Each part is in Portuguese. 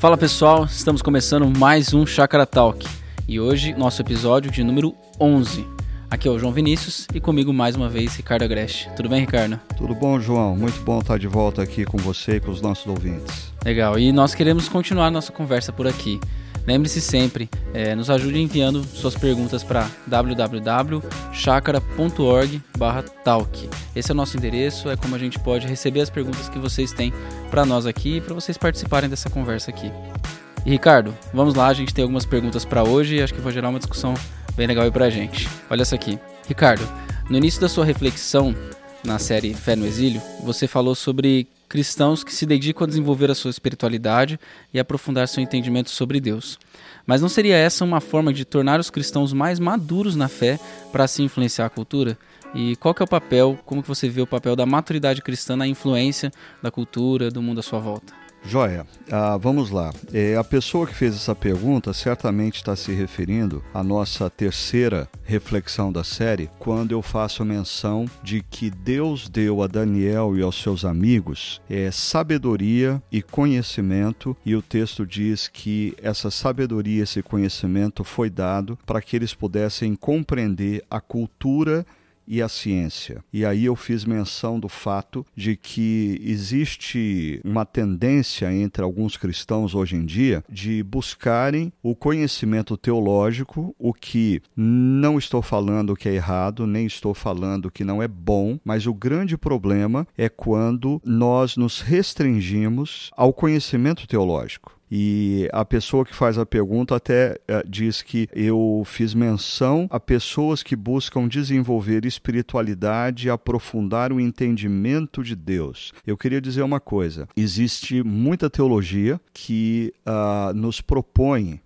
Fala pessoal, estamos começando mais um Chakra Talk e hoje nosso episódio de número 11. Aqui é o João Vinícius e comigo mais uma vez Ricardo Agreste. Tudo bem, Ricardo? Tudo bom, João? Muito bom estar de volta aqui com você e com os nossos ouvintes. Legal, e nós queremos continuar nossa conversa por aqui. Lembre-se sempre, é, nos ajude enviando suas perguntas para www.chakra.org/talk. Esse é o nosso endereço, é como a gente pode receber as perguntas que vocês têm para nós aqui e para vocês participarem dessa conversa aqui. E Ricardo, vamos lá, a gente tem algumas perguntas para hoje e acho que vai gerar uma discussão bem legal aí para a gente. Olha essa aqui. Ricardo, no início da sua reflexão na série Fé no Exílio, você falou sobre cristãos que se dedicam a desenvolver a sua espiritualidade e aprofundar seu entendimento sobre Deus. Mas não seria essa uma forma de tornar os cristãos mais maduros na fé para assim influenciar a cultura? E qual que é o papel, como que você vê o papel da maturidade cristã na influência da cultura, do mundo à sua volta? Joia, ah, vamos lá. É, a pessoa que fez essa pergunta certamente está se referindo à nossa terceira reflexão da série, quando eu faço menção de que Deus deu a Daniel e aos seus amigos é, sabedoria e conhecimento, e o texto diz que essa sabedoria, esse conhecimento foi dado para que eles pudessem compreender a cultura e a ciência. E aí eu fiz menção do fato de que existe uma tendência entre alguns cristãos hoje em dia de buscarem o conhecimento teológico, o que não estou falando que é errado, nem estou falando que não é bom, mas o grande problema é quando nós nos restringimos ao conhecimento teológico. E a pessoa que faz a pergunta até uh, diz que eu fiz menção a pessoas que buscam desenvolver espiritualidade e aprofundar o entendimento de Deus. Eu queria dizer uma coisa: existe muita teologia que uh, nos propõe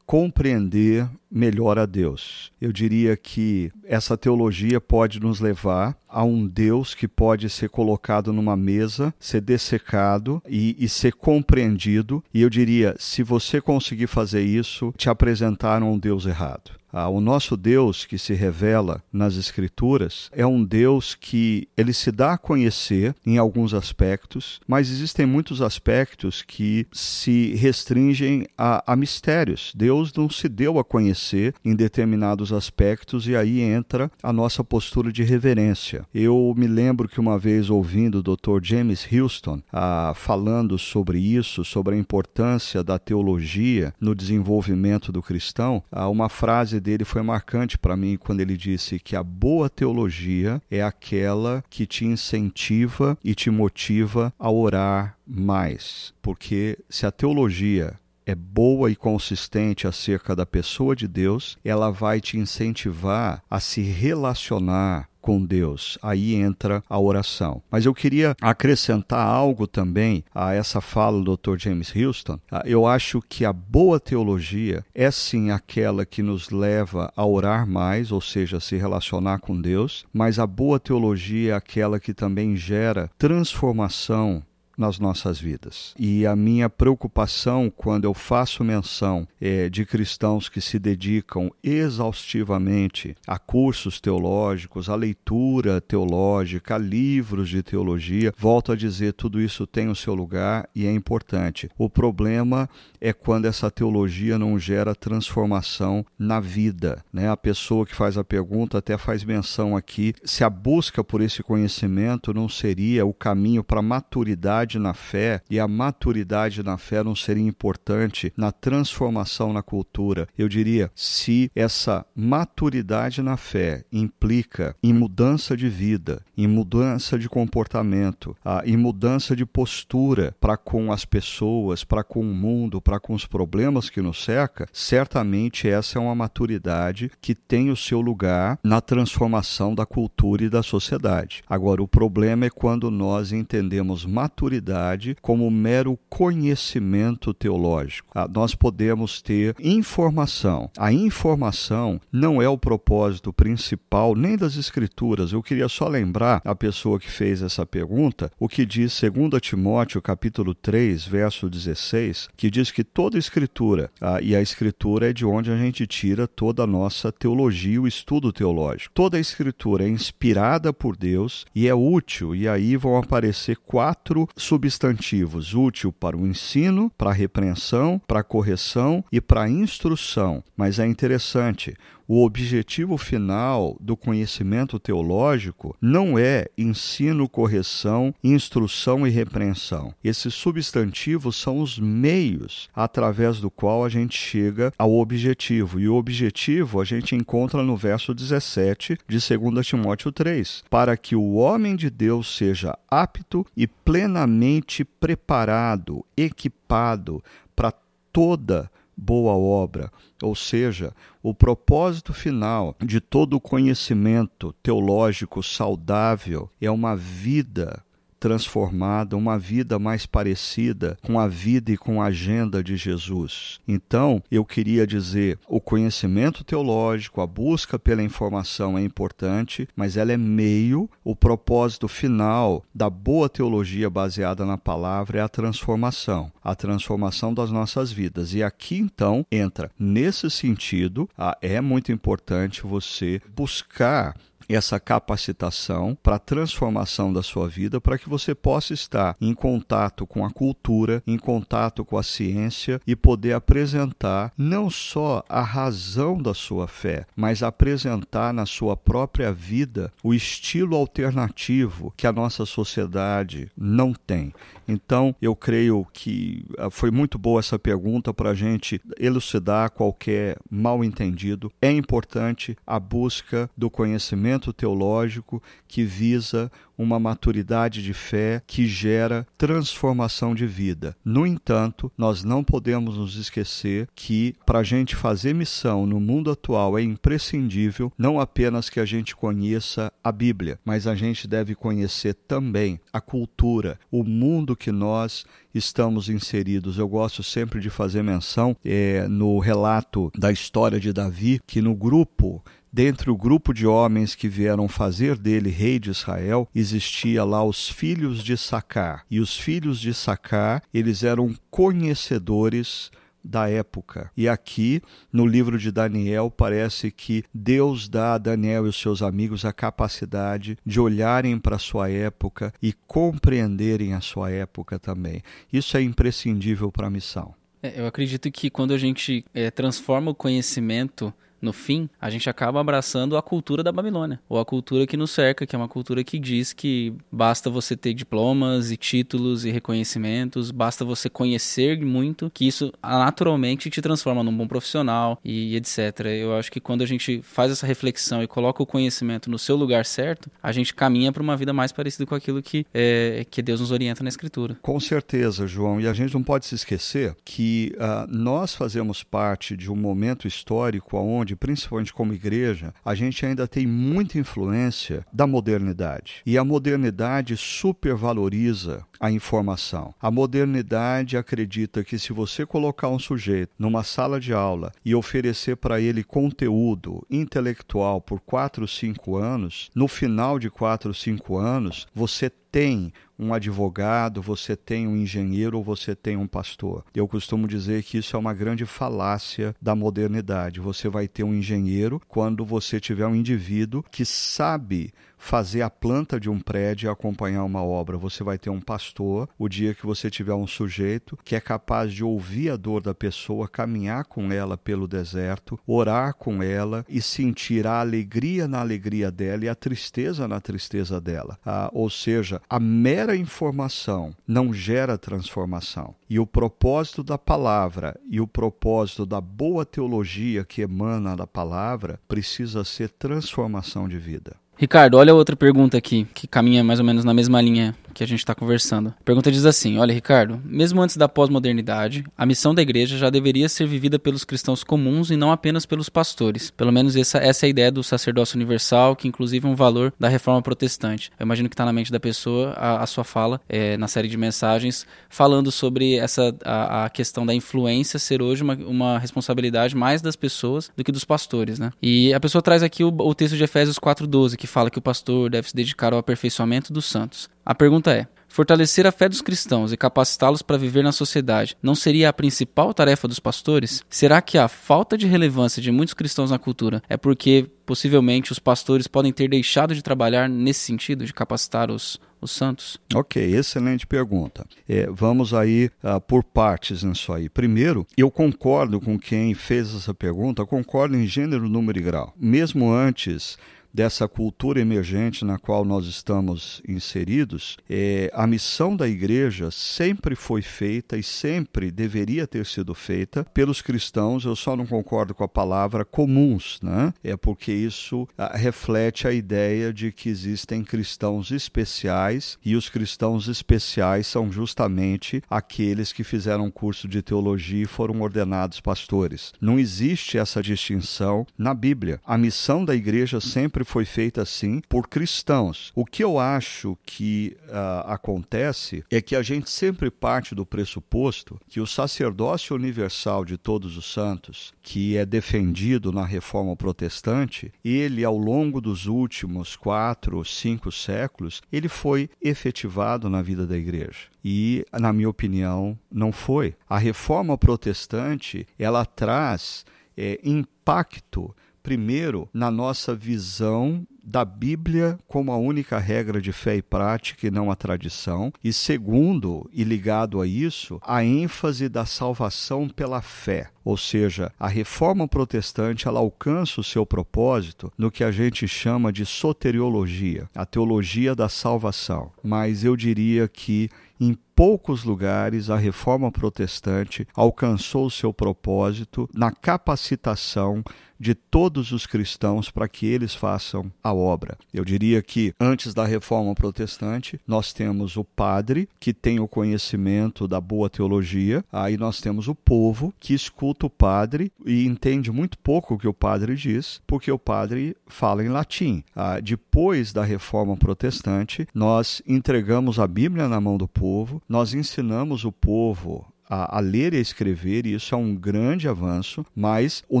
compreender melhor a Deus. Eu diria que essa teologia pode nos levar a um Deus que pode ser colocado numa mesa, ser dessecado e, e ser compreendido. E eu diria, se você conseguir fazer isso, te apresentaram um Deus errado. Ah, o nosso Deus que se revela nas Escrituras é um Deus que ele se dá a conhecer em alguns aspectos, mas existem muitos aspectos que se restringem a, a mistérios. Deus não se deu a conhecer em determinados aspectos e aí entra a nossa postura de reverência. Eu me lembro que uma vez ouvindo o Dr. James Houston ah, falando sobre isso, sobre a importância da teologia no desenvolvimento do cristão, ah, uma frase dele foi marcante para mim quando ele disse que a boa teologia é aquela que te incentiva e te motiva a orar mais. Porque se a teologia é boa e consistente acerca da pessoa de Deus, ela vai te incentivar a se relacionar com Deus. Aí entra a oração. Mas eu queria acrescentar algo também a essa fala do Dr. James Houston. Ah, eu acho que a boa teologia é sim aquela que nos leva a orar mais, ou seja, se relacionar com Deus, mas a boa teologia é aquela que também gera transformação nas nossas vidas. E a minha preocupação quando eu faço menção é, de cristãos que se dedicam exaustivamente a cursos teológicos, a leitura teológica, a livros de teologia, volto a dizer, tudo isso tem o seu lugar e é importante. O problema é quando essa teologia não gera transformação na vida. Né? A pessoa que faz a pergunta até faz menção aqui se a busca por esse conhecimento não seria o caminho para a maturidade maturidade na fé e a maturidade na fé não seria importante na transformação na cultura. Eu diria, se essa maturidade na fé implica em mudança de vida, em mudança de comportamento, ah, em mudança de postura para com as pessoas, para com o mundo, para com os problemas que nos cerca, certamente essa é uma maturidade que tem o seu lugar na transformação da cultura e da sociedade. Agora, o problema é quando nós entendemos maturidade maturidade como mero conhecimento teológico. Ah, nós podemos ter informação. A informação não é o propósito principal nem das Escrituras. Eu queria só lembrar a pessoa que fez essa pergunta o que diz 2 Timóteo capítulo 3, verso 16, que diz que toda Escritura, ah, e a Escritura é de onde a gente tira toda a nossa teologia, o estudo teológico. Toda a Escritura é inspirada por Deus e é útil, e aí vão aparecer quatro substantivos: útil para o ensino, para a repreensão, para a correção e para a instrução. Mas é interessante, o objetivo final do conhecimento teológico não é ensino, correção, instrução e repreensão. Esses substantivos são os meios através do qual a gente chega ao objetivo. E o objetivo a gente encontra no verso 17 de 2 Timóteo 3: para que o homem de Deus seja apto e plenamente preparado, equipado para toda boa obra, ou seja, o propósito final de todo conhecimento teológico saudável é uma vida transformada, uma vida mais parecida com a vida e com a agenda de Jesus. Então, eu queria dizer, o conhecimento teológico, a busca pela informação é importante, mas ela é meio, o propósito final da boa teologia baseada na palavra é a transformação, a transformação das nossas vidas. E aqui então entra nesse sentido, é muito importante você buscar essa capacitação para a transformação da sua vida, para que você possa estar em contato com a cultura, em contato com a ciência e poder apresentar não só a razão da sua fé, mas apresentar na sua própria vida o estilo alternativo que a nossa sociedade não tem. Então, eu creio que ah, foi muito boa essa pergunta para a gente elucidar qualquer mal entendido. É importante a busca do conhecimento teológico que visa uma maturidade de fé que gera transformação de vida. No entanto, nós não podemos nos esquecer que para a gente fazer missão no mundo atual é imprescindível não apenas que a gente conheça a Bíblia, mas a gente deve conhecer também a cultura, o mundo que nós estamos inseridos. Eu gosto sempre de fazer menção é, no relato da história de Davi que no grupo Dentre o grupo de homens que vieram fazer dele rei de Israel, existia lá os filhos de Sacar. E os filhos de Sacar, eles eram conhecedores da época. E aqui, no livro de Daniel, parece que Deus dá a Daniel e os seus amigos a capacidade de olharem para a sua época e compreenderem a sua época também. Isso é imprescindível para a missão. É, eu acredito que quando a gente é, transforma o conhecimento no fim, a gente acaba abraçando a cultura da Babilônia, ou a cultura que nos cerca, que é uma cultura que diz que basta você ter diplomas e títulos e reconhecimentos, basta você conhecer muito, que isso naturalmente te transforma num bom profissional e etc. Eu acho que quando a gente faz essa reflexão e coloca o conhecimento no seu lugar certo, a gente caminha para uma vida mais parecida com aquilo que, é, que Deus nos orienta na Escritura. Com certeza, João, e a gente não pode se esquecer que uh, nós fazemos parte de um momento histórico onde principalmente como igreja, a gente ainda tem muita influência da modernidade. E a modernidade supervaloriza a informação. A modernidade acredita que se você colocar um sujeito numa sala de aula e oferecer para ele conteúdo intelectual por 4, 5 anos, no final de 4, 5 anos, você tem um advogado, você tem um engenheiro ou você tem um pastor. Eu costumo dizer que isso é uma grande falácia da modernidade. Você vai ter um engenheiro quando você tiver um indivíduo que sabe fazer a planta de um prédio e acompanhar uma obra. Você vai ter um pastor, o dia que você tiver um sujeito que é capaz de ouvir a dor da pessoa, caminhar com ela pelo deserto, orar com ela e sentir a alegria na alegria dela e a tristeza na tristeza dela. Ah, ou seja, a mera informação não gera transformação. E o propósito da palavra e o propósito da boa teologia que emana da palavra precisa ser transformação de vida. Ricardo, olha outra pergunta aqui, que caminha mais ou menos na mesma linha que a gente está conversando. A pergunta diz assim: Olha, Ricardo, mesmo antes da pós-modernidade, a missão da igreja já deveria ser vivida pelos cristãos comuns e não apenas pelos pastores. Pelo menos essa, essa é a ideia do sacerdócio universal, que inclusive é um valor da reforma protestante. Eu imagino que está na mente da pessoa a, a sua fala é, na série de mensagens, falando sobre essa a, a, questão da influência ser hoje uma, uma responsabilidade mais das pessoas do que dos pastores, né? E a pessoa traz aqui o, o texto de Efésios 4:12 que fala que o pastor deve se dedicar ao aperfeiçoamento dos santos. A pergunta é: Fortalecer a fé dos cristãos e capacitá-los para viver na sociedade não seria a principal tarefa dos pastores? Será que a falta de relevância de muitos cristãos na cultura é porque possivelmente os pastores podem ter deixado de trabalhar nesse sentido, de capacitar os, os santos? Ok, excelente pergunta. É, vamos aí uh, por partes nisso aí. Primeiro, eu concordo com quem fez essa pergunta, concordo em gênero, número e grau. Mesmo antes dessa cultura emergente na qual nós estamos inseridos, é, a missão da igreja sempre foi feita e sempre deveria ter sido feita pelos cristãos. Eu só não concordo com a palavra comuns, né? É porque isso a, ah, reflete a ideia de que existem cristãos especiais e os cristãos especiais são justamente aqueles que fizeram curso de teologia e foram ordenados pastores. Não existe essa distinção na Bíblia. A missão da igreja sempre sempre foi feita assim por cristãos. O que eu acho que uh, acontece é que a gente sempre parte do pressuposto que o sacerdócio universal de todos os santos, que é defendido na reforma protestante, ele ao longo dos últimos quatro, cinco séculos, ele foi efetivado na vida da igreja. E, na minha opinião, não foi. A reforma protestante ela traz é, impacto primeiro, na nossa visão da Bíblia como a única regra de fé e prática e não a tradição, e segundo, e ligado a isso, a ênfase da salvação pela fé. Ou seja, a reforma protestante ela alcança o seu propósito no que a gente chama de soteriologia, a teologia da salvação. Mas eu diria que em poucos lugares a reforma protestante alcançou seu propósito na capacitação de todos os cristãos para que eles façam a obra. Eu diria que antes da reforma protestante, nós temos o padre, que tem o conhecimento da boa teologia, aí nós temos o povo, que escuta o padre e entende muito pouco o que o padre diz, porque o padre fala em latim. Ah, depois da reforma protestante, nós entregamos a Bíblia na mão do povo, nós ensinamos o povo a, a, ler e a escrever, e isso é um grande avanço, mas o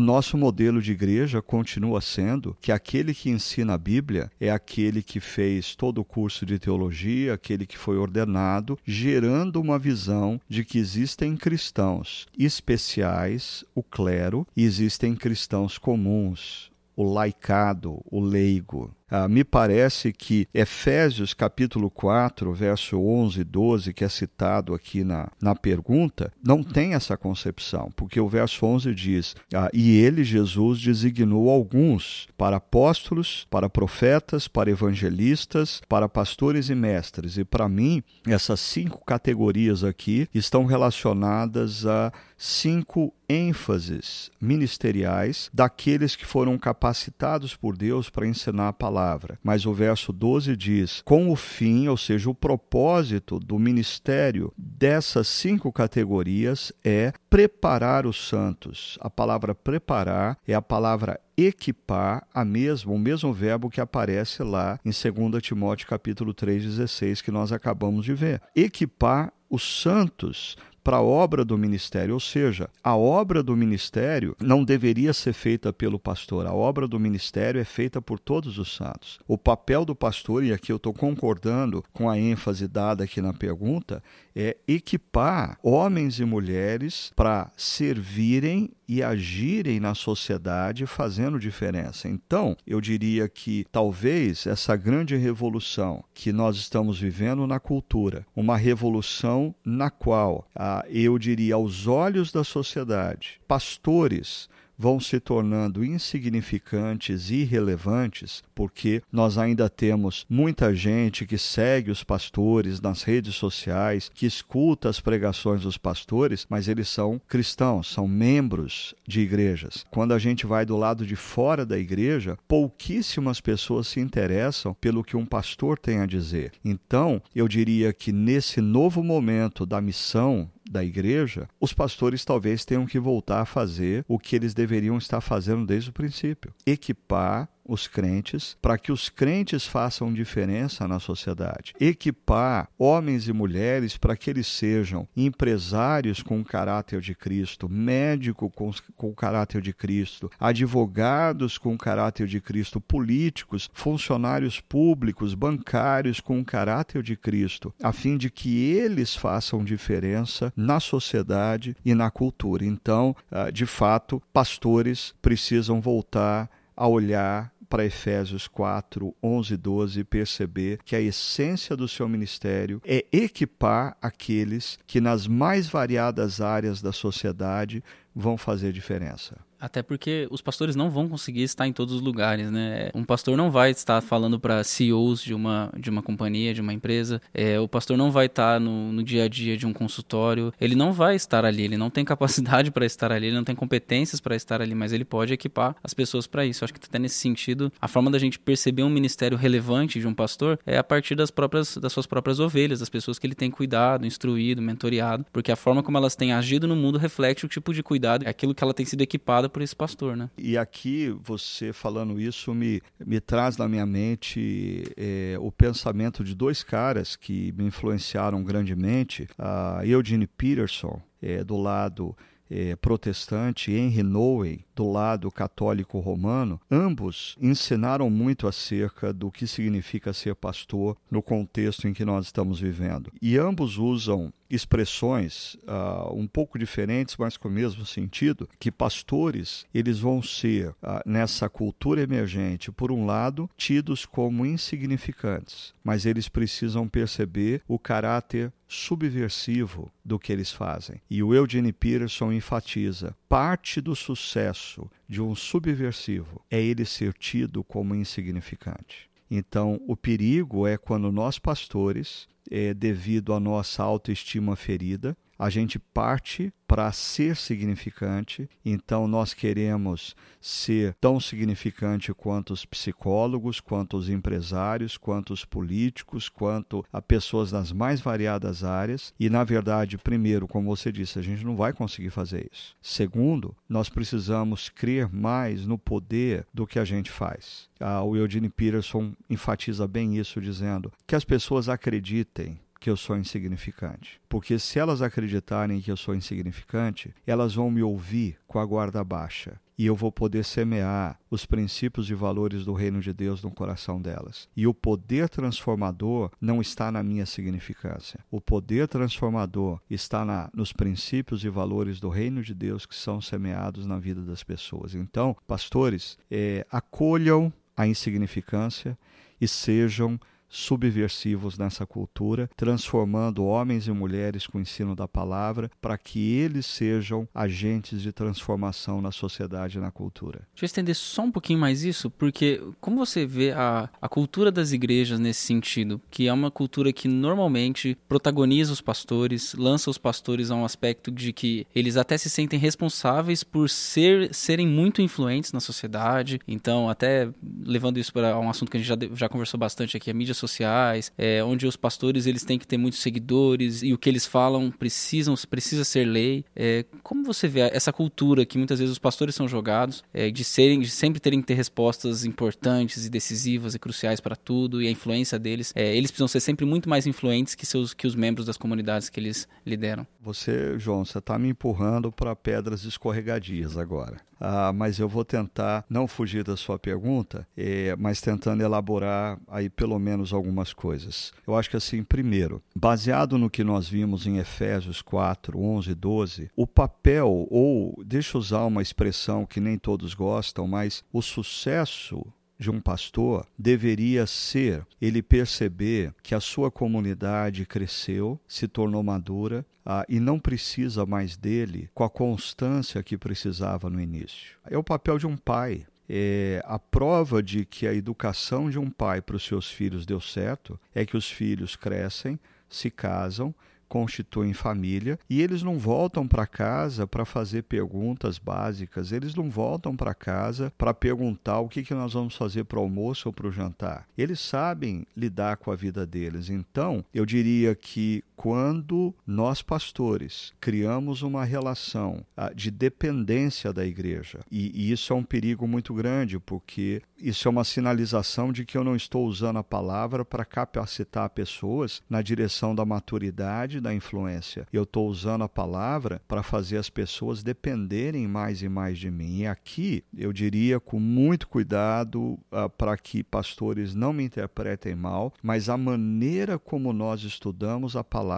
nosso modelo de igreja continua sendo que aquele que ensina a Bíblia é aquele que fez todo o curso de teologia, aquele que foi ordenado, gerando uma visão de que existem cristãos especiais, o clero, e existem cristãos comuns, o laicado, o leigo. Ah, me parece que Efésios capítulo 4, verso 11 e 12, que é citado aqui na, na pergunta, não tem essa concepção, porque o verso 11 diz: ah, E ele, Jesus, designou alguns para apóstolos, para profetas, para evangelistas, para pastores e mestres. E para mim, essas cinco categorias aqui estão relacionadas a cinco ênfases ministeriais daqueles que foram capacitados por Deus para ensinar a palavra. Mas o verso 12 diz: com o fim, ou seja, o propósito do ministério dessas cinco categorias é preparar os santos. A palavra preparar é a palavra equipar a mesmo, o mesmo verbo que aparece lá em 2 Timóteo capítulo 3:16 que nós acabamos de ver. Equipar os santos para a obra do ministério, ou seja, a obra do ministério não deveria ser feita pelo pastor, a obra do ministério é feita por todos os santos. O papel do pastor, e aqui eu estou concordando com a ênfase dada aqui na pergunta, é equipar homens e mulheres para servirem e agirem na sociedade fazendo diferença. Então, eu diria que talvez essa grande revolução que nós estamos vivendo na cultura, uma revolução na qual, ah, eu diria, aos olhos da sociedade, pastores vão se tornando insignificantes e irrelevantes, porque nós ainda temos muita gente que segue os pastores nas redes sociais, que escuta as pregações dos pastores, mas eles são cristãos, são membros de igrejas. Quando a gente vai do lado de fora da igreja, pouquíssimas pessoas se interessam pelo que um pastor tem a dizer. Então, eu diria que nesse novo momento da missão da igreja, os pastores talvez tenham que voltar a fazer o que eles deveriam estar fazendo desde o princípio: equipar os crentes, para que os crentes façam diferença na sociedade. Equipar homens e mulheres para que eles sejam empresários com o caráter de Cristo, médico com, com o caráter de Cristo, advogados com o caráter de Cristo, políticos, funcionários públicos, bancários com o caráter de Cristo, a fim de que eles façam diferença na sociedade e na cultura. Então, ah, de fato, pastores precisam voltar a olhar para Efésios 4, 11 e 12 e perceber que a essência do seu ministério é equipar aqueles que nas mais variadas áreas da sociedade vão fazer diferença. Até porque os pastores não vão conseguir estar em todos os lugares, né? Um pastor não vai estar falando para CEOs de uma, de uma companhia, de uma empresa. É, o pastor não vai estar no, no dia a dia de um consultório. Ele não vai estar ali. Ele não tem capacidade para estar ali. Ele não tem competências para estar ali. Mas ele pode equipar as pessoas para isso. acho que até nesse sentido, a forma da gente perceber um ministério relevante de um pastor é a partir das próprias das suas próprias ovelhas, das pessoas que ele tem cuidado, instruído, mentoreado, porque a forma como elas têm agido no mundo reflete o tipo de cuidado, aquilo que ela tem sido equipada por esse pastor, né? E aqui, você falando isso, me, me traz na minha mente é, o pensamento de dois caras que me influenciaram grandemente. A Eugene Peterson, é, do lado é, protestante, Henry Nowen, do lado católico romano, ambos ensinaram muito acerca do que significa ser pastor no contexto em que nós estamos vivendo. E ambos usam expressões uh, um pouco diferentes, mas com o mesmo sentido, que pastores eles vão ser uh, nessa cultura emergente, por um lado, tidos como insignificantes, mas eles precisam perceber o caráter subversivo do que eles fazem. E o Eugene Peterson enfatiza: parte do sucesso de um subversivo é ele ser tido como insignificante. Então, o perigo é quando nós, pastores, é, devido à nossa autoestima ferida, a gente parte para ser significante, então nós queremos ser tão significante quanto os psicólogos, quanto os empresários, quanto os políticos, quanto a pessoas nas mais variadas áreas, e na verdade, primeiro, como você disse, a gente não vai conseguir fazer isso. Segundo, nós precisamos crer mais no poder do que a gente faz. Ah, o Eugene Peterson enfatiza bem isso dizendo que as pessoas acreditem que eu sou insignificante. Porque se elas acreditarem que eu sou insignificante, elas vão me ouvir com a guarda baixa. E eu vou poder semear os princípios e valores do reino de Deus no coração delas. E o poder transformador não está na minha significância. O poder transformador está na, nos princípios e valores do reino de Deus que são semeados na vida das pessoas. Então, pastores, é, acolham a insignificância e sejam subversivos nessa cultura, transformando homens e mulheres com o ensino da palavra para que eles sejam agentes de transformação na sociedade e na cultura. Deixa eu estender só um pouquinho mais isso, porque como você vê a, a cultura das igrejas nesse sentido, que é uma cultura que normalmente protagoniza os pastores, lança os pastores a um aspecto de que eles até se sentem responsáveis por ser, serem muito influentes na sociedade, então até levando isso para um assunto que a gente já, já conversou bastante aqui, a mídia sociais, é, onde os pastores eles têm que ter muitos seguidores e o que eles falam precisam precisa ser lei. É, como você vê essa cultura que muitas vezes os pastores são jogados é, de serem, de sempre terem que ter respostas importantes e decisivas e cruciais para tudo e a influência deles, é, eles precisam ser sempre muito mais influentes que seus que os membros das comunidades que eles lideram. Você, João, você está me empurrando para pedras escorregadias agora. Ah, mas eu vou tentar não fugir da sua pergunta, é, mas tentando elaborar aí pelo menos algumas coisas. Eu acho que assim, primeiro, baseado no que nós vimos em Efésios 4, 11 e 12, o papel, ou deixa eu usar uma expressão que nem todos gostam, mas o sucesso de um pastor deveria ser ele perceber que a sua comunidade cresceu, se tornou madura ah, e não precisa mais dele com a constância que precisava no início. É o papel de um pai. É, a prova de que a educação de um pai para os seus filhos deu certo é que os filhos crescem, se casam constituem família e eles não voltam para casa para fazer perguntas básicas, eles não voltam para casa para perguntar o que, que nós vamos fazer para o almoço ou para o jantar. Eles sabem lidar com a vida deles. Então, eu diria que quando nós pastores criamos uma relação ah, de dependência da igreja, e, isso é um perigo muito grande, porque isso é uma sinalização de que eu não estou usando a palavra para capacitar pessoas na direção da maturidade, da influência. Eu estou usando a palavra para fazer as pessoas dependerem mais e mais de mim. E aqui eu diria com muito cuidado uh, para que pastores não me interpretem mal, mas a maneira como nós estudamos a palavra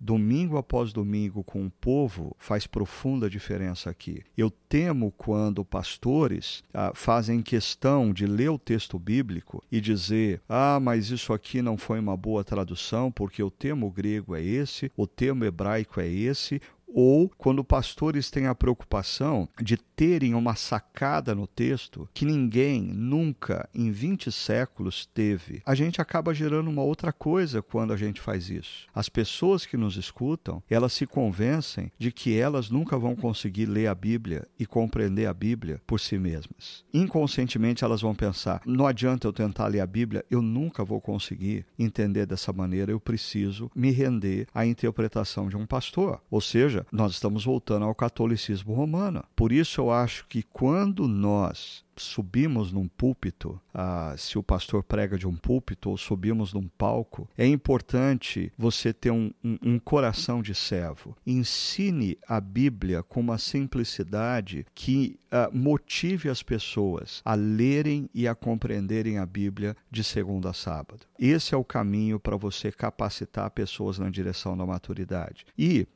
domingo após domingo com o povo faz profunda diferença aqui. Eu temo quando pastores uh, fazem questão de ler o texto bíblico e dizer: ah, mas isso aqui não foi uma boa tradução porque o termo grego é esse, o termo hebraico é esse, ou quando pastores têm a preocupação de terem uma sacada no texto que ninguém nunca em 20 séculos teve. A gente acaba gerando uma outra coisa quando a gente faz isso. As pessoas que nos escutam, elas se convencem de que elas nunca vão conseguir ler a Bíblia e compreender a Bíblia por si mesmas. Inconscientemente elas vão pensar: não adianta eu tentar ler a Bíblia, eu nunca vou conseguir entender dessa maneira, eu preciso me render à interpretação de um pastor. Ou seja, nós estamos voltando ao catolicismo romano. Por isso eu acho que quando nós subimos num púlpito, ah, se o pastor prega de um púlpito ou subimos num palco, é importante você ter um, um, um, coração de servo. Ensine a Bíblia com uma simplicidade que ah, motive as pessoas a lerem e a compreenderem a Bíblia de segunda a sábado. Esse é o caminho para você capacitar pessoas na direção da maturidade. E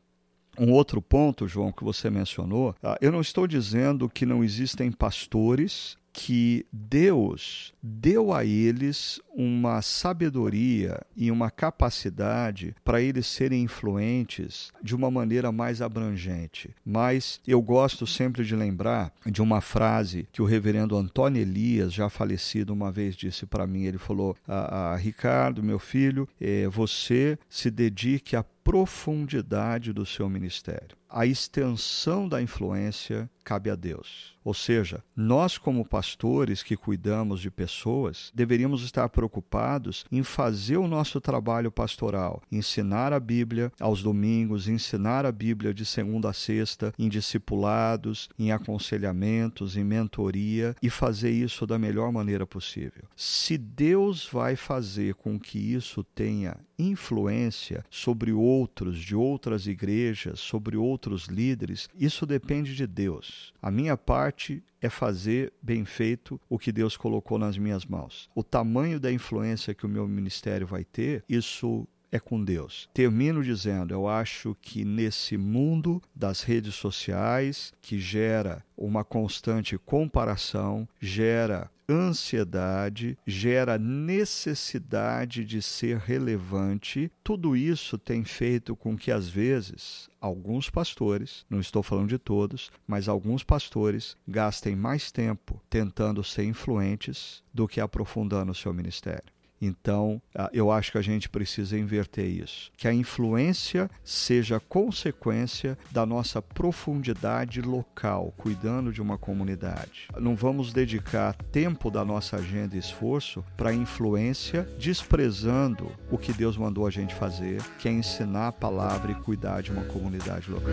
um outro ponto, João, que você mencionou, ah, eu não estou dizendo que não existem pastores que Deus deu a eles uma sabedoria e uma capacidade para eles serem influentes de uma maneira mais abrangente. Mas eu gosto sempre de lembrar de uma frase que o reverendo Antônio Elias, já falecido, uma vez disse para mim: ele falou, ah, ah, Ricardo, meu filho, eh, você se dedique a profundidade do seu ministério. A extensão da influência cabe a Deus. Ou seja, nós, como pastores que cuidamos de pessoas, deveríamos estar preocupados em fazer o nosso trabalho pastoral, ensinar a Bíblia aos domingos, ensinar a Bíblia de segunda a sexta, em discipulados, em aconselhamentos, em mentoria e fazer isso da melhor maneira possível. Se Deus vai fazer com que isso tenha influência sobre outros de outras igrejas, sobre outros líderes, isso depende de Deus. A minha parte é fazer bem feito o que Deus colocou nas minhas mãos. O tamanho da influência que o meu ministério vai ter, isso é com Deus. Termino dizendo: eu acho que nesse mundo das redes sociais, que gera uma constante comparação, gera ansiedade, gera necessidade de ser relevante. Tudo isso tem feito com que, às vezes, alguns pastores, não estou falando de todos, mas alguns pastores gastem mais tempo tentando ser influentes do que aprofundando o seu ministério. Então, eu acho que a gente precisa inverter isso. Que a influência seja consequência da nossa profundidade local, cuidando de uma comunidade. Não vamos dedicar tempo da nossa agenda e esforço para influência, desprezando o que Deus mandou a gente fazer, que é ensinar a palavra e cuidar de uma comunidade local.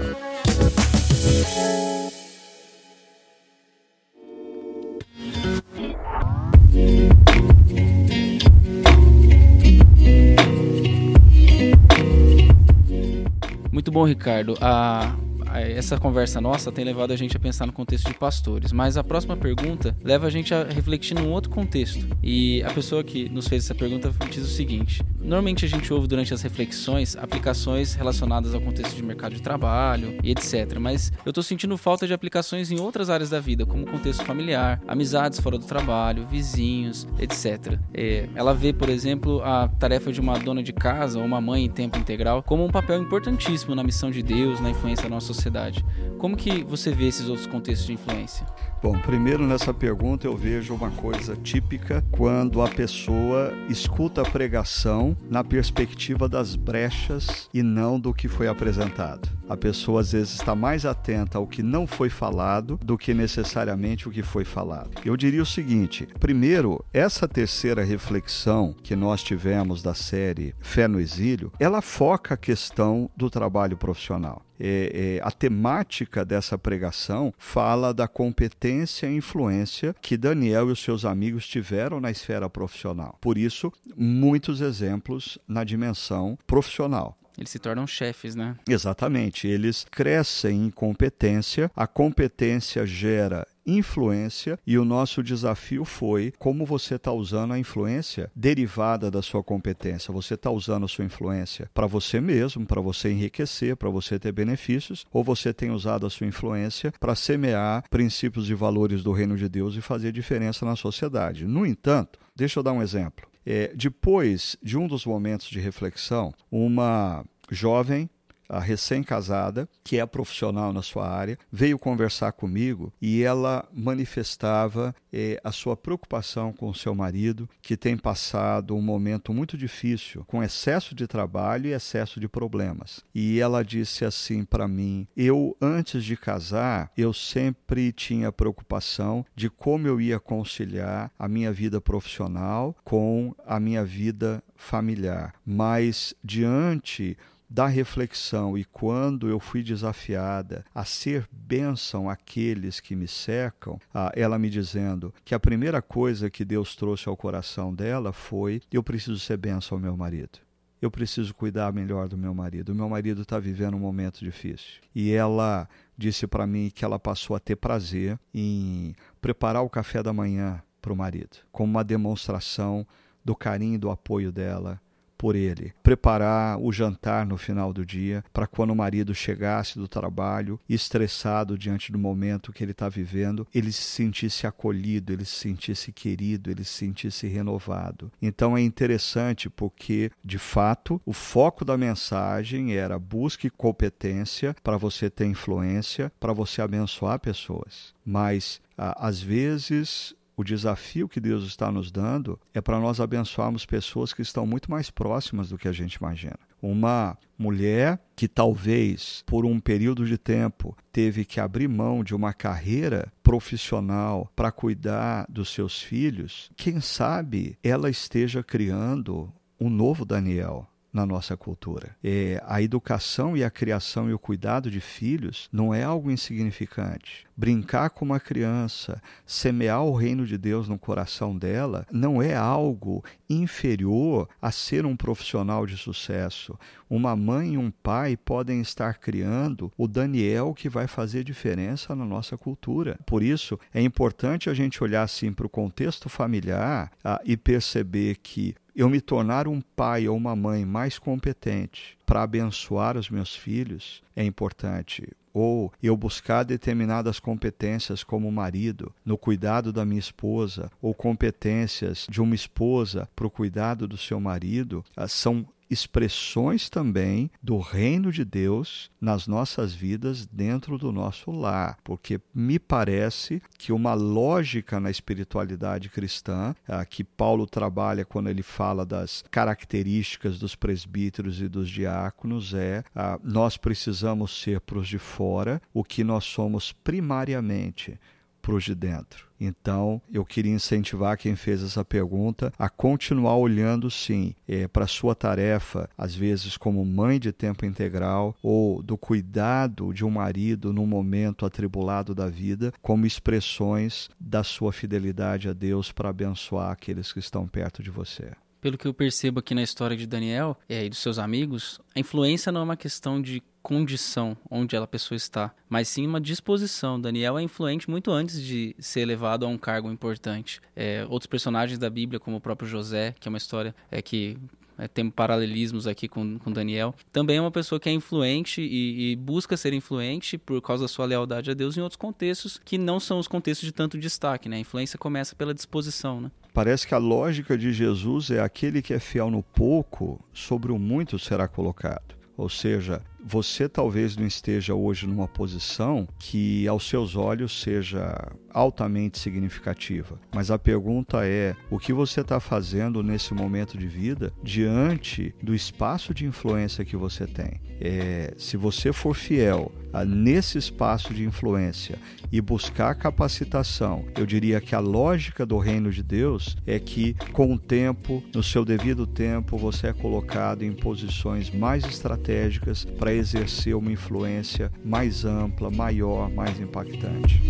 Muito bom, Ricardo. A essa conversa nossa tem levado a gente a pensar no contexto de pastores, mas a próxima pergunta leva a gente a refletir num outro contexto. E a pessoa que nos fez essa pergunta diz o seguinte: normalmente a gente ouve durante as reflexões aplicações relacionadas ao contexto de mercado de trabalho e etc. Mas eu estou sentindo falta de aplicações em outras áreas da vida, como contexto familiar, amizades fora do trabalho, vizinhos, etc. É, ela vê, por exemplo, a tarefa de uma dona de casa ou uma mãe em tempo integral como um papel importantíssimo na missão de Deus, na influência da nossa sociedade. Como que você vê esses outros contextos de influência? Bom, primeiro nessa pergunta eu vejo uma coisa típica quando a pessoa escuta a pregação na perspectiva das brechas e não do que foi apresentado. A pessoa às vezes está mais atenta ao que não foi falado do que necessariamente o que foi falado. Eu diria o seguinte: primeiro, essa terceira reflexão que nós tivemos da série Fé no Exílio, ela foca a questão do trabalho profissional. É, é, a temática dessa pregação fala da competência e influência que Daniel e os seus amigos tiveram na esfera profissional. Por isso, muitos exemplos na dimensão profissional. Eles se tornam chefes, né? Exatamente. Eles crescem em competência, a competência gera influência e o nosso desafio foi como você está usando a influência derivada da sua competência. Você está usando a sua influência para você mesmo, para você enriquecer, para você ter benefícios, ou você tem usado a sua influência para semear princípios e valores do reino de Deus e fazer diferença na sociedade. No entanto, deixa eu dar um exemplo. É, depois de um dos momentos de reflexão, uma jovem a recém-casada, que é profissional na sua área, veio conversar comigo e ela manifestava eh, a sua preocupação com o seu marido, que tem passado um momento muito difícil, com excesso de trabalho e excesso de problemas. E ela disse assim para mim: Eu, antes de casar, eu sempre tinha preocupação de como eu ia conciliar a minha vida profissional com a minha vida familiar. Mas diante da reflexão e quando eu fui desafiada a ser bênção àqueles que me cercam, ela me dizendo que a primeira coisa que Deus trouxe ao coração dela foi: eu preciso ser bênção ao meu marido. Eu preciso cuidar melhor do meu marido. O meu marido está vivendo um momento difícil. E ela disse para mim que ela passou a ter prazer em preparar o café da manhã para o marido, como uma demonstração do carinho e do apoio dela por ele, preparar o jantar no final do dia, para quando o marido chegasse do trabalho, estressado diante do momento que ele está vivendo, ele se sentisse acolhido, ele se sentisse querido, ele se sentisse renovado. Então é interessante porque, de fato, o foco da mensagem era busque competência para você ter influência, para você abençoar pessoas. Mas, às vezes, o desafio que Deus está nos dando é para nós abençoarmos pessoas que estão muito mais próximas do que a gente imagina. Uma mulher que talvez por um período de tempo teve que abrir mão de uma carreira profissional para cuidar dos seus filhos, quem sabe ela esteja criando um novo Daniel na nossa cultura. É, a educação e a criação e o cuidado de filhos não é algo insignificante. Brincar com uma criança, semear o reino de Deus no coração dela, não é algo inferior a ser um profissional de sucesso. Uma mãe e um pai podem estar criando o Daniel que vai fazer diferença na nossa cultura. Por isso, é importante a gente olhar assim para o contexto familiar ah, e perceber que eu me tornar um pai ou uma mãe mais competente para abençoar os meus filhos é importante. Ou eu buscar determinadas competências como marido no cuidado da minha esposa, ou competências de uma esposa para o cuidado do seu marido, ah, são expressões também do reino de Deus nas nossas vidas dentro do nosso lar, porque me parece que uma lógica na espiritualidade cristã, que Paulo trabalha quando ele fala das características dos presbíteros e dos diáconos, é nós precisamos ser para os de fora o que nós somos primariamente para de dentro. Então, eu queria incentivar quem fez essa pergunta a continuar olhando, sim, é, para a sua tarefa, às vezes como mãe de tempo integral ou do cuidado de um marido num momento atribulado da vida, como expressões da sua fidelidade a Deus para abençoar aqueles que estão perto de você pelo que eu percebo aqui na história de Daniel é, e dos seus amigos, a influência não é uma questão de condição onde a pessoa está, mas sim uma disposição. Daniel é influente muito antes de ser elevado a um cargo importante. É, outros personagens da Bíblia, como o próprio José, que é uma história é que é, tem paralelismos aqui com, com Daniel. Também é uma pessoa que é influente e, e, busca ser influente por causa da sua lealdade a Deus em outros contextos que não são os contextos de tanto destaque. Né? A influência começa pela disposição. Né? Parece que a lógica de Jesus é aquele que é fiel no pouco, sobre o muito será colocado. Ou seja, você talvez não esteja hoje numa posição que aos seus olhos seja altamente significativa. Mas a pergunta é: o que você está fazendo nesse momento de vida diante do espaço de influência que você tem? É, se você for fiel a, nesse espaço de influência e buscar capacitação, eu diria que a lógica do reino de Deus é que, com o tempo, no seu devido tempo, você é colocado em posições mais estratégicas para exercer uma influência mais ampla, maior, mais impactante.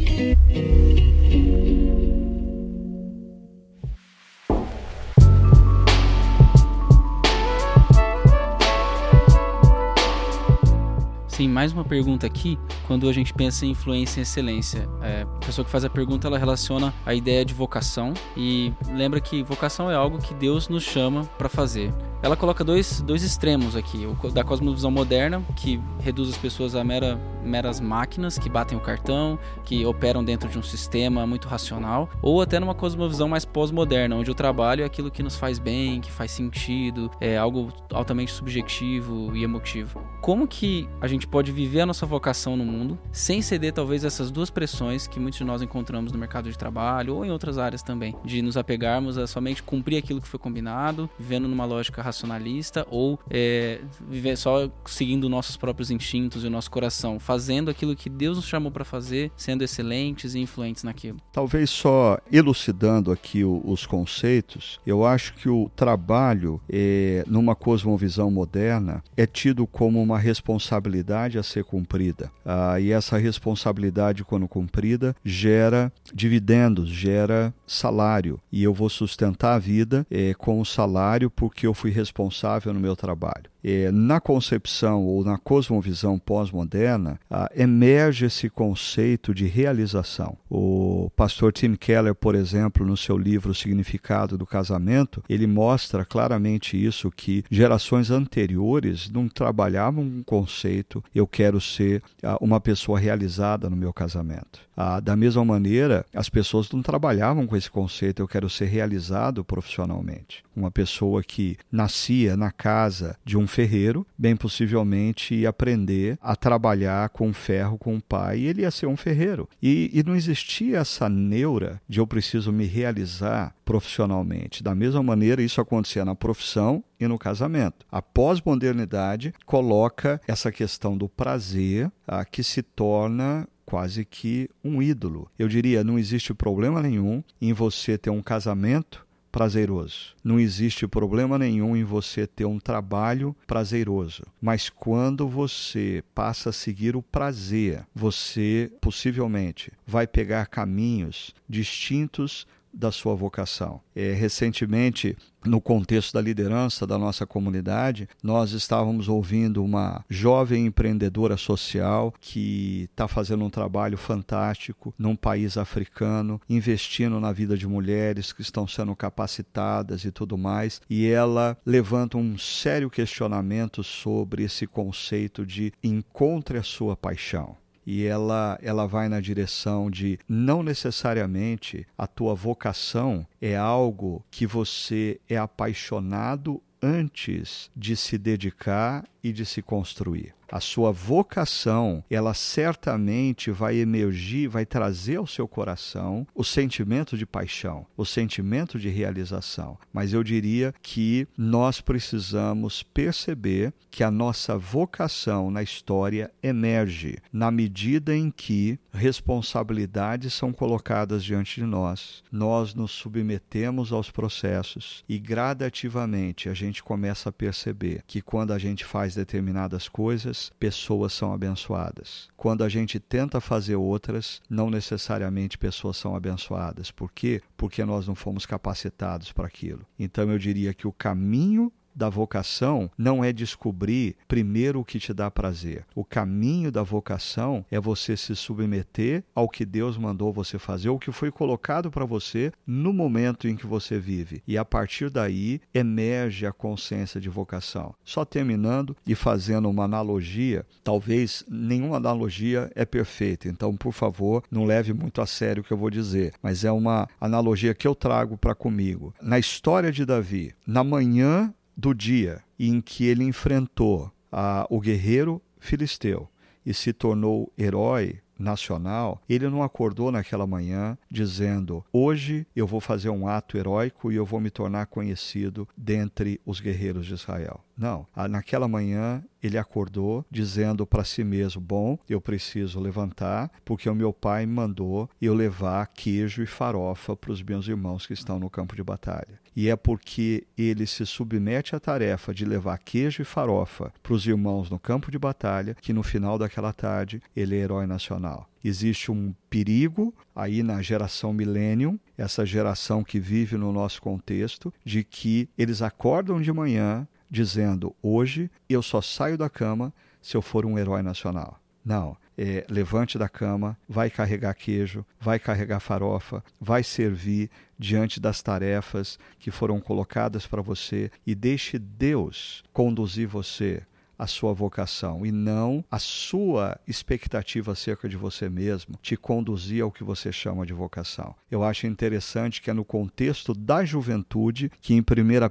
Sim, mais uma pergunta aqui. Quando a gente pensa em influência e excelência, é, a pessoa que faz a pergunta ela relaciona a ideia de vocação e lembra que vocação é algo que Deus nos chama para fazer. Ela coloca dois, dois extremos aqui: o da cosmovisão moderna, que reduz as pessoas a mera, meras máquinas que batem o cartão, que operam dentro de um sistema muito racional, ou até numa cosmovisão mais pós-moderna, onde o trabalho é aquilo que nos faz bem, que faz sentido, é algo altamente subjetivo e emotivo. Como que a gente pode viver a nossa vocação no mundo sem ceder talvez essas duas pressões que muitos de nós encontramos no mercado de trabalho ou em outras áreas também, de nos apegarmos a somente cumprir aquilo que foi combinado, vivendo numa lógica racionalista ou é, viver só seguindo nossos próprios instintos e o nosso coração, fazendo aquilo que Deus nos chamou para fazer, sendo excelentes e influentes naquilo. Talvez só elucidando aqui o, os conceitos, eu acho que o trabalho é, numa cosmovisão moderna é tido como uma responsabilidade a ser cumprida. Ah, e essa responsabilidade, quando cumprida, gera dividendos, gera salário. E eu vou sustentar a vida é, com o salário porque eu fui responsável no meu trabalho é, na concepção ou na cosmovisão pós-moderna, ah, emerge esse conceito de realização. O pastor Tim Keller, por exemplo, no seu livro O Significado do Casamento, ele mostra claramente isso, que gerações anteriores não trabalhavam um conceito, eu quero ser ah, uma pessoa realizada no meu casamento. Ah, da mesma maneira, as pessoas não trabalhavam com esse conceito, eu quero ser realizado profissionalmente. Uma pessoa que nascia na casa de um ferreiro, bem possivelmente ia aprender a trabalhar com ferro com o pai, e ele ia ser um ferreiro. E, e não existia essa neura de eu preciso me realizar profissionalmente. Da mesma maneira, isso acontecia na profissão e no casamento. A pós-modernidade coloca essa questão do prazer a, que se torna quase que um ídolo. Eu diria, não existe problema nenhum em você ter um casamento prazeroso. Não existe problema nenhum em você ter um trabalho prazeroso. Mas quando você passa a seguir o prazer, você possivelmente vai pegar caminhos distintos da sua vocação. É, recentemente, no contexto da liderança da nossa comunidade, nós estávamos ouvindo uma jovem empreendedora social que está fazendo um trabalho fantástico num país africano, investindo na vida de mulheres que estão sendo capacitadas e tudo mais. E ela levanta um sério questionamento sobre esse conceito de encontre a sua paixão e ela ela vai na direção de não necessariamente a tua vocação é algo que você é apaixonado antes de se dedicar e de se construir a sua vocação, ela certamente vai emergir, vai trazer ao seu coração o sentimento de paixão, o sentimento de realização. Mas eu diria que nós precisamos perceber que a nossa vocação na história emerge na medida em que responsabilidades são colocadas diante de nós, nós nos submetemos aos processos e gradativamente a gente começa a perceber que quando a gente faz determinadas coisas, pessoas são abençoadas. Quando a gente tenta fazer outras, não necessariamente pessoas são abençoadas. Por quê? Porque nós não fomos capacitados para aquilo. Então eu diria que o caminho da vocação não é descobrir primeiro o que te dá prazer. O caminho da vocação é você se submeter ao que Deus mandou você fazer, o que foi colocado para você no momento em que você vive. E a partir daí emerge a consciência de vocação. Só terminando e fazendo uma analogia, talvez nenhuma analogia é perfeita, então por favor, não leve muito a sério o que eu vou dizer, mas é uma analogia que eu trago para comigo. Na história de Davi, na manhã do dia em que ele enfrentou a, o guerreiro filisteu e se tornou herói nacional, ele não acordou naquela manhã dizendo: Hoje eu vou fazer um ato heróico e eu vou me tornar conhecido dentre os guerreiros de Israel. Não. Naquela manhã ele acordou dizendo para si mesmo: Bom, eu preciso levantar, porque o meu pai mandou eu levar queijo e farofa para os meus irmãos que estão no campo de batalha. E é porque ele se submete à tarefa de levar queijo e farofa para os irmãos no campo de batalha que no final daquela tarde ele é herói nacional existe um perigo aí na geração millennium, essa geração que vive no nosso contexto, de que eles acordam de manhã dizendo: hoje eu só saio da cama se eu for um herói nacional. Não. É, levante da cama, vai carregar queijo, vai carregar farofa, vai servir diante das tarefas que foram colocadas para você e deixe Deus conduzir você a sua vocação e não a sua expectativa acerca de você mesmo te conduzir ao que você chama de vocação. Eu acho interessante que é no contexto da juventude que em 1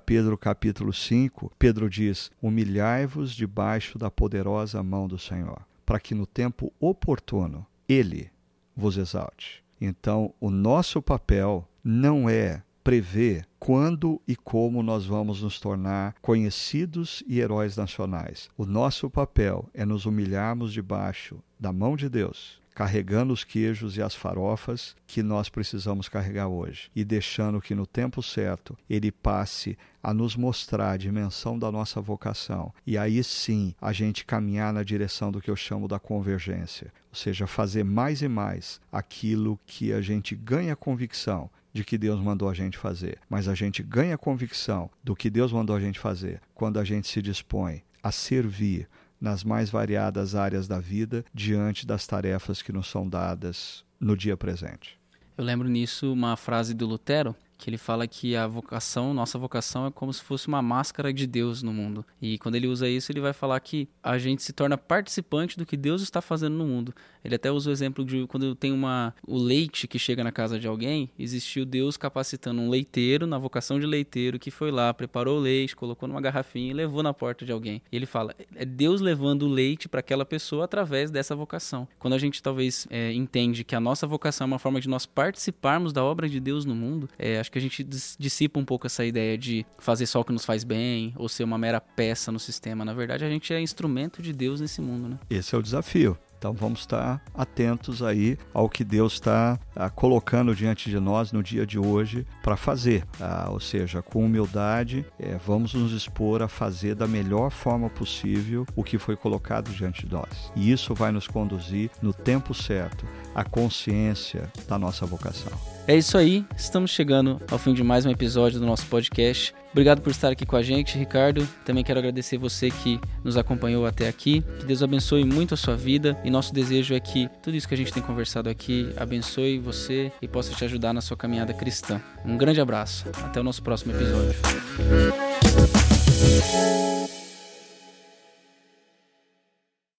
Pedro capítulo 5, Pedro diz: "Humilhai-vos debaixo da poderosa mão do Senhor, para que no tempo oportuno ele vos exalte." Então, o nosso papel não é prever quando e como nós vamos nos tornar conhecidos e heróis nacionais. O nosso papel é nos humilharmos debaixo da mão de Deus carregando os queijos e as farofas que nós precisamos carregar hoje. E deixando que no tempo certo ele passe a nos mostrar a dimensão da nossa vocação. E aí sim a gente caminhar na direção do que eu chamo da convergência, ou seja, fazer mais e mais aquilo que a gente ganha convicção de que Deus mandou a gente fazer, mas a gente ganha convicção do que Deus mandou a gente fazer quando a gente se dispõe a servir nas mais variadas áreas da vida diante das tarefas que nos são dadas no dia presente. Eu lembro nisso uma frase do Lutero, que ele fala que a vocação, nossa vocação é como se fosse uma máscara de Deus no mundo. E quando ele usa isso, ele vai falar que a gente se torna participante do que Deus está fazendo no mundo. Ele até usa o exemplo de quando tem uma o leite que chega na casa de alguém, existiu Deus capacitando um leiteiro na vocação de leiteiro que foi lá, preparou o leite, colocou numa garrafinha e levou na porta de alguém. E ele fala, é Deus levando o leite para aquela pessoa através dessa vocação. Quando a gente talvez é, entende que a nossa vocação é uma forma de nós participarmos da obra de Deus no mundo, é, acho que a gente dissipa um pouco essa ideia de fazer só o que nos faz bem ou ser uma mera peça no sistema. Na verdade, a gente é instrumento de Deus nesse mundo, né? Esse é o desafio. Então vamos estar atentos aí ao que Deus está ah, colocando diante de nós no dia de hoje para fazer. Ah, ou seja, com humildade, é, vamos nos expor a fazer da melhor forma possível o que foi colocado diante de nós. E isso vai nos conduzir no tempo certo à consciência da nossa vocação. É isso aí, estamos chegando ao fim de mais um episódio do nosso podcast. Obrigado por estar aqui com a gente, Ricardo. Também quero agradecer você que nos acompanhou até aqui. Que Deus abençoe muito a sua vida e nosso desejo é que tudo isso que a gente tem conversado aqui abençoe você e possa te ajudar na sua caminhada cristã. Um grande abraço. Até o nosso próximo episódio.